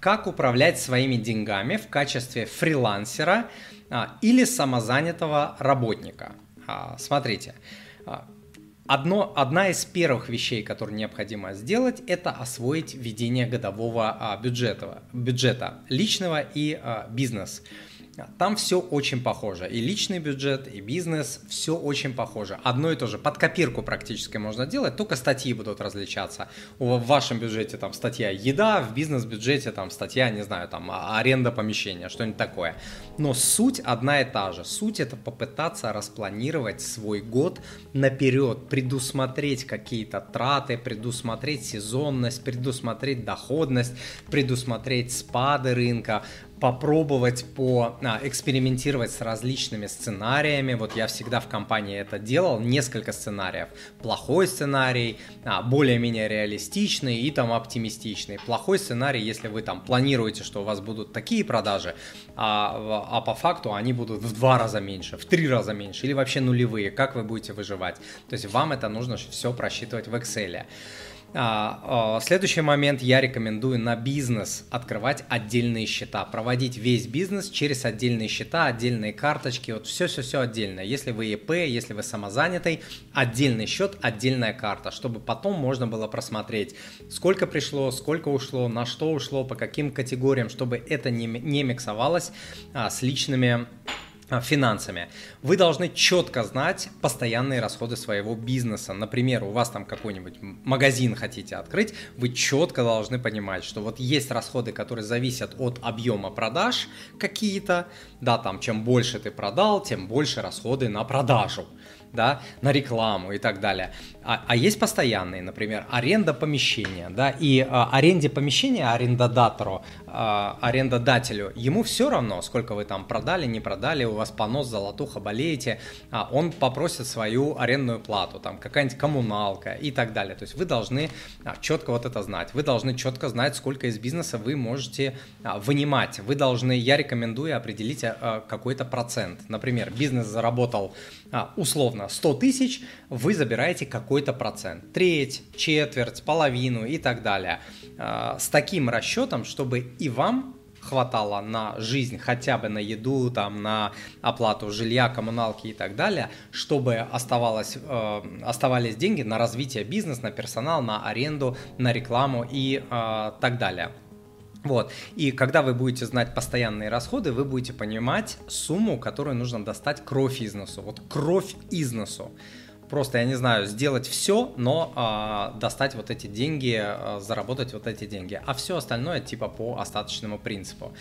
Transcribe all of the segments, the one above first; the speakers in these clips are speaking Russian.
как управлять своими деньгами в качестве фрилансера а, или самозанятого работника. А, смотрите, а, Одно, одна из первых вещей, которые необходимо сделать, это освоить ведение годового бюджета, бюджета личного и бизнес. Там все очень похоже. И личный бюджет, и бизнес, все очень похоже. Одно и то же. Под копирку практически можно делать, только статьи будут различаться. В вашем бюджете там статья еда, в бизнес-бюджете там статья, не знаю, там а, аренда помещения, что-нибудь такое. Но суть одна и та же. Суть это попытаться распланировать свой год наперед, предусмотреть какие-то траты, предусмотреть сезонность, предусмотреть доходность, предусмотреть спады рынка, попробовать по а, экспериментировать с различными сценариями. Вот я всегда в компании это делал, несколько сценариев. Плохой сценарий, а, более-менее реалистичный и там оптимистичный. Плохой сценарий, если вы там планируете, что у вас будут такие продажи, а, а по факту они будут в два раза меньше, в три раза меньше или вообще нулевые. Как вы будете выживать? То есть вам это нужно все просчитывать в Excel. А, а, следующий момент я рекомендую на бизнес открывать отдельные счета, проводить весь бизнес через отдельные счета, отдельные карточки, вот все-все-все отдельно. Если вы ЕП, если вы самозанятый, отдельный счет, отдельная карта, чтобы потом можно было просмотреть, сколько пришло, сколько ушло, на что ушло, по каким категориям, чтобы это не, не миксовалось а, с личными финансами. Вы должны четко знать постоянные расходы своего бизнеса. Например, у вас там какой-нибудь магазин хотите открыть, вы четко должны понимать, что вот есть расходы, которые зависят от объема продаж какие-то, да, там чем больше ты продал, тем больше расходы на продажу да, на рекламу и так далее. А, а есть постоянные, например, аренда помещения, да, и а, аренде помещения арендодатору, а, арендодателю, ему все равно, сколько вы там продали, не продали, у вас понос, золотуха, болеете, а, он попросит свою арендную плату, там какая-нибудь коммуналка и так далее. То есть вы должны а, четко вот это знать, вы должны четко знать, сколько из бизнеса вы можете а, вынимать, вы должны, я рекомендую определить а, какой-то процент. Например, бизнес заработал а, условно 100 тысяч, вы забираете какой-то процент, треть, четверть, половину и так далее. А, с таким расчетом, чтобы и вам хватало на жизнь, хотя бы на еду, там, на оплату жилья, коммуналки и так далее, чтобы оставалось, э, оставались деньги на развитие бизнеса, на персонал, на аренду, на рекламу и э, так далее. Вот. И когда вы будете знать постоянные расходы, вы будете понимать сумму, которую нужно достать кровь из носу. Вот кровь из носу просто, я не знаю, сделать все, но а, достать вот эти деньги, а, заработать вот эти деньги. А все остальное типа по остаточному принципу.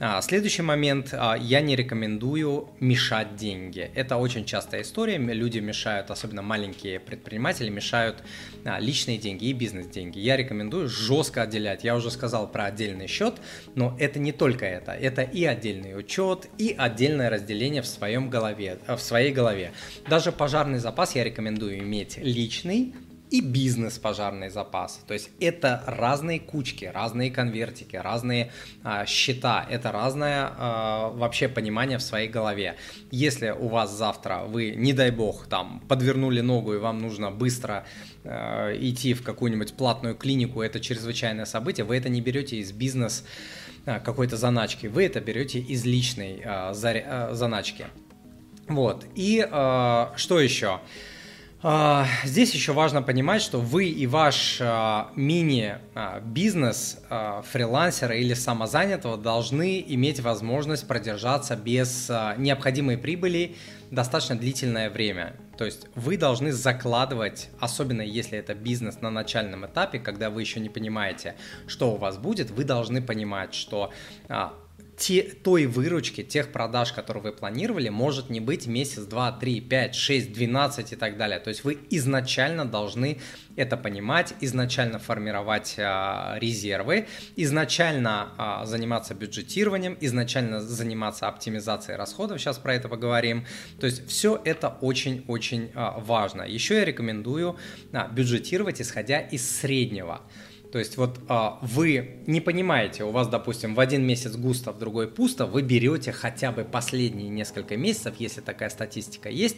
А, следующий момент, а, я не рекомендую мешать деньги. Это очень частая история. Люди мешают, особенно маленькие предприниматели, мешают а, личные деньги и бизнес-деньги. Я рекомендую жестко отделять. Я уже сказал про отдельный счет, но это не только это. Это и отдельный учет, и отдельное разделение в своем голове, в своей голове. Даже пожарный запас я рекомендую рекомендую иметь личный и бизнес пожарный запас. То есть это разные кучки, разные конвертики, разные а, счета, это разное а, вообще понимание в своей голове. Если у вас завтра вы, не дай бог, там подвернули ногу и вам нужно быстро а, идти в какую-нибудь платную клинику, это чрезвычайное событие, вы это не берете из бизнес а, какой-то заначки, вы это берете из личной а, за, а, заначки. Вот. И а, что еще? А, здесь еще важно понимать, что вы и ваш а, мини-бизнес а, фрилансера или самозанятого должны иметь возможность продержаться без необходимой прибыли достаточно длительное время. То есть вы должны закладывать, особенно если это бизнес на начальном этапе, когда вы еще не понимаете, что у вас будет, вы должны понимать, что те, той выручки, тех продаж, которые вы планировали, может не быть месяц, два, три, пять, шесть, двенадцать и так далее. То есть вы изначально должны это понимать, изначально формировать а, резервы, изначально а, заниматься бюджетированием, изначально заниматься оптимизацией расходов, сейчас про это поговорим. То есть все это очень-очень а, важно. Еще я рекомендую а, бюджетировать, исходя из среднего. То есть вот а, вы не понимаете, у вас, допустим, в один месяц густо, в другой пусто, вы берете хотя бы последние несколько месяцев, если такая статистика есть,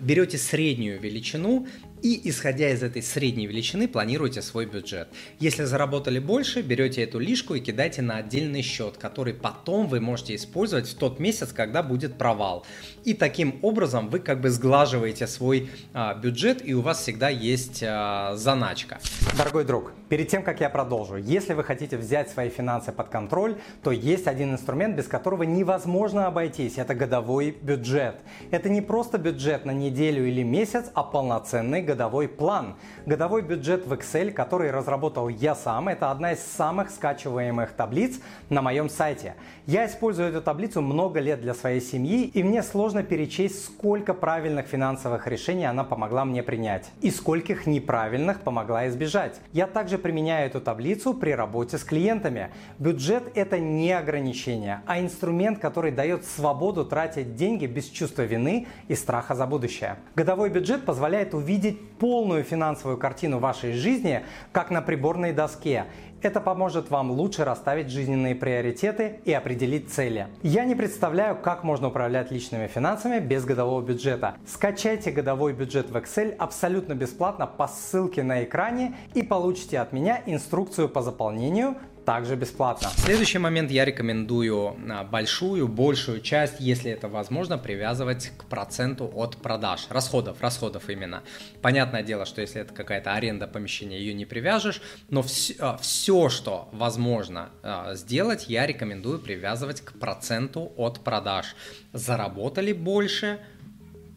берете среднюю величину и, исходя из этой средней величины, планируете свой бюджет. Если заработали больше, берете эту лишку и кидаете на отдельный счет, который потом вы можете использовать в тот месяц, когда будет провал. И таким образом вы как бы сглаживаете свой а, бюджет, и у вас всегда есть а, заначка. Дорогой друг, перед тем, как я продолжу, если вы хотите взять свои финансы под контроль, то есть один инструмент, без которого невозможно обойтись. Это годовой бюджет. Это не просто бюджет на неделю или месяц, а полноценный годовой план. Годовой бюджет в Excel, который разработал я сам, это одна из самых скачиваемых таблиц на моем сайте. Я использую эту таблицу много лет для своей семьи, и мне сложно перечесть, сколько правильных финансовых решений она помогла мне принять и скольких неправильных помогла избежать. Я также применяю эту таблицу при работе с клиентами. Бюджет – это не ограничение, а инструмент, который дает свободу тратить деньги без чувства вины и страха за будущее. Годовой бюджет позволяет увидеть полную финансовую картину вашей жизни, как на приборной доске. Это поможет вам лучше расставить жизненные приоритеты и определить цели. Я не представляю, как можно управлять личными финансами без годового бюджета. Скачайте годовой бюджет в Excel абсолютно бесплатно по ссылке на экране и получите от меня инструкцию по заполнению также бесплатно. Следующий момент я рекомендую а, большую, большую часть, если это возможно, привязывать к проценту от продаж, расходов, расходов именно. Понятное дело, что если это какая-то аренда помещения, ее не привяжешь, но все, все что возможно а, сделать, я рекомендую привязывать к проценту от продаж. Заработали больше –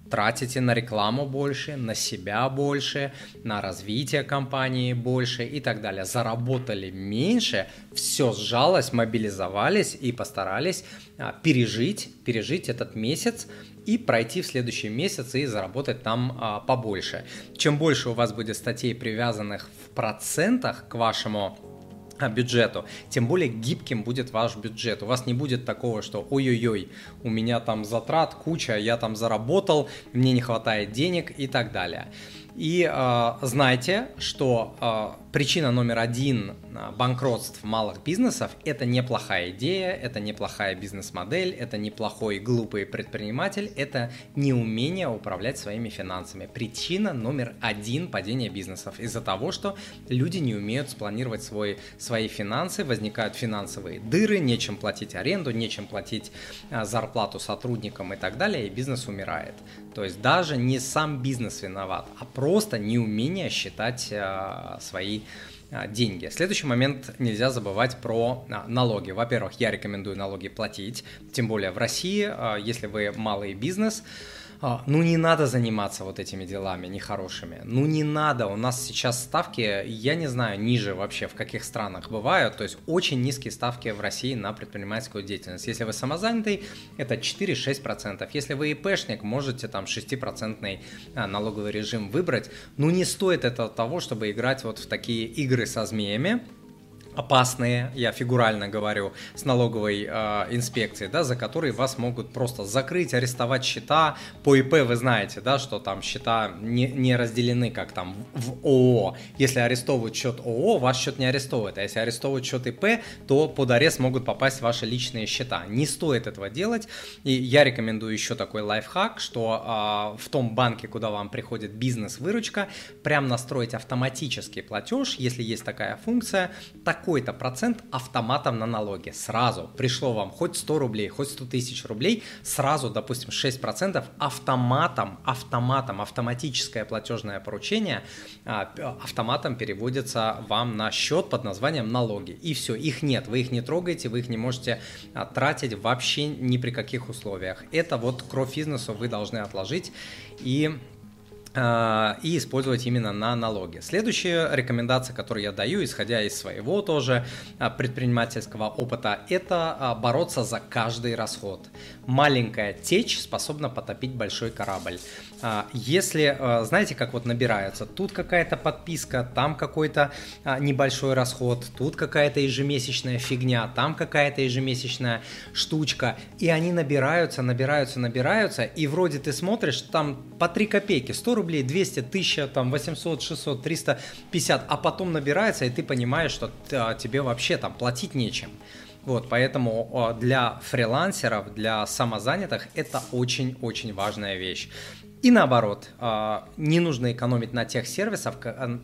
тратите на рекламу больше, на себя больше, на развитие компании больше и так далее. Заработали меньше, все сжалось, мобилизовались и постарались а, пережить, пережить этот месяц и пройти в следующий месяц и заработать там а, побольше. Чем больше у вас будет статей, привязанных в процентах к вашему бюджету, тем более гибким будет ваш бюджет. У вас не будет такого, что ой-ой-ой, у меня там затрат куча, я там заработал, мне не хватает денег и так далее. И э, знайте, что э, причина номер один а, банкротств малых бизнесов – это неплохая идея, это неплохая бизнес-модель, это неплохой глупый предприниматель, это неумение управлять своими финансами. Причина номер один падения бизнесов из-за того, что люди не умеют спланировать свой, свои финансы, возникают финансовые дыры, нечем платить аренду, нечем платить а, зарплату сотрудникам и так далее, и бизнес умирает. То есть даже не сам бизнес виноват, а просто неумение считать э, а, деньги. Следующий момент нельзя забывать про а, налоги. Во-первых, я рекомендую налоги платить, тем более в России, а, если вы малый бизнес, ну не надо заниматься вот этими делами нехорошими. Ну не надо. У нас сейчас ставки, я не знаю, ниже вообще в каких странах бывают. То есть очень низкие ставки в России на предпринимательскую деятельность. Если вы самозанятый, это 4-6%. Если вы ИПшник, можете там 6% а, налоговый режим выбрать. Ну не стоит это того, чтобы играть вот в такие игры со змеями опасные, я фигурально говорю, с налоговой э, инспекцией, да, за которые вас могут просто закрыть, арестовать счета. По ИП вы знаете, да, что там счета не, не разделены, как там в ООО. Если арестовывают счет ООО, ваш счет не арестовывают. А если арестовывают счет ИП, то под арест могут попасть ваши личные счета. Не стоит этого делать. И я рекомендую еще такой лайфхак, что э, в том банке, куда вам приходит бизнес-выручка, прям настроить автоматический платеж, если есть такая функция, такой такой-то процент автоматом на налоги. Сразу пришло вам хоть 100 рублей, хоть 100 тысяч рублей, сразу, допустим, 6% автоматом, автоматом, автоматическое платежное поручение а, автоматом переводится вам на счет под названием налоги. И все, их нет, вы их не трогаете, вы их не можете а, тратить вообще ни при каких условиях. Это вот кровь бизнесу вы должны отложить и и использовать именно на налоги. Следующая рекомендация, которую я даю, исходя из своего тоже а, предпринимательского опыта, это а, бороться за каждый расход. Маленькая течь способна потопить большой корабль. Если, знаете, как вот набираются, тут какая-то подписка, там какой-то небольшой расход, тут какая-то ежемесячная фигня, там какая-то ежемесячная штучка, и они набираются, набираются, набираются, и вроде ты смотришь, там по 3 копейки, 100 рублей, 200, 1000, там 800, 600, 350, а потом набирается, и ты понимаешь, что а, тебе вообще там платить нечем. Вот, поэтому для фрилансеров, для самозанятых это очень-очень важная вещь. И наоборот, а, не нужно экономить на тех, сервисах,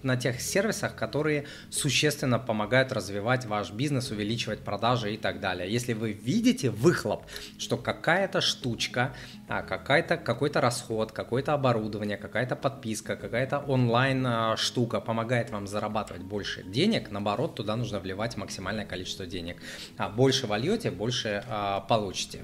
на тех сервисах, которые существенно помогают развивать ваш бизнес, увеличивать продажи и так далее. Если вы видите выхлоп, что какая-то штучка, а, какая-то, какой-то расход, какое-то оборудование, какая-то подписка, какая-то онлайн а, штука помогает вам зарабатывать больше денег, наоборот, туда нужно вливать максимальное количество денег. Больше вольете, больше получите.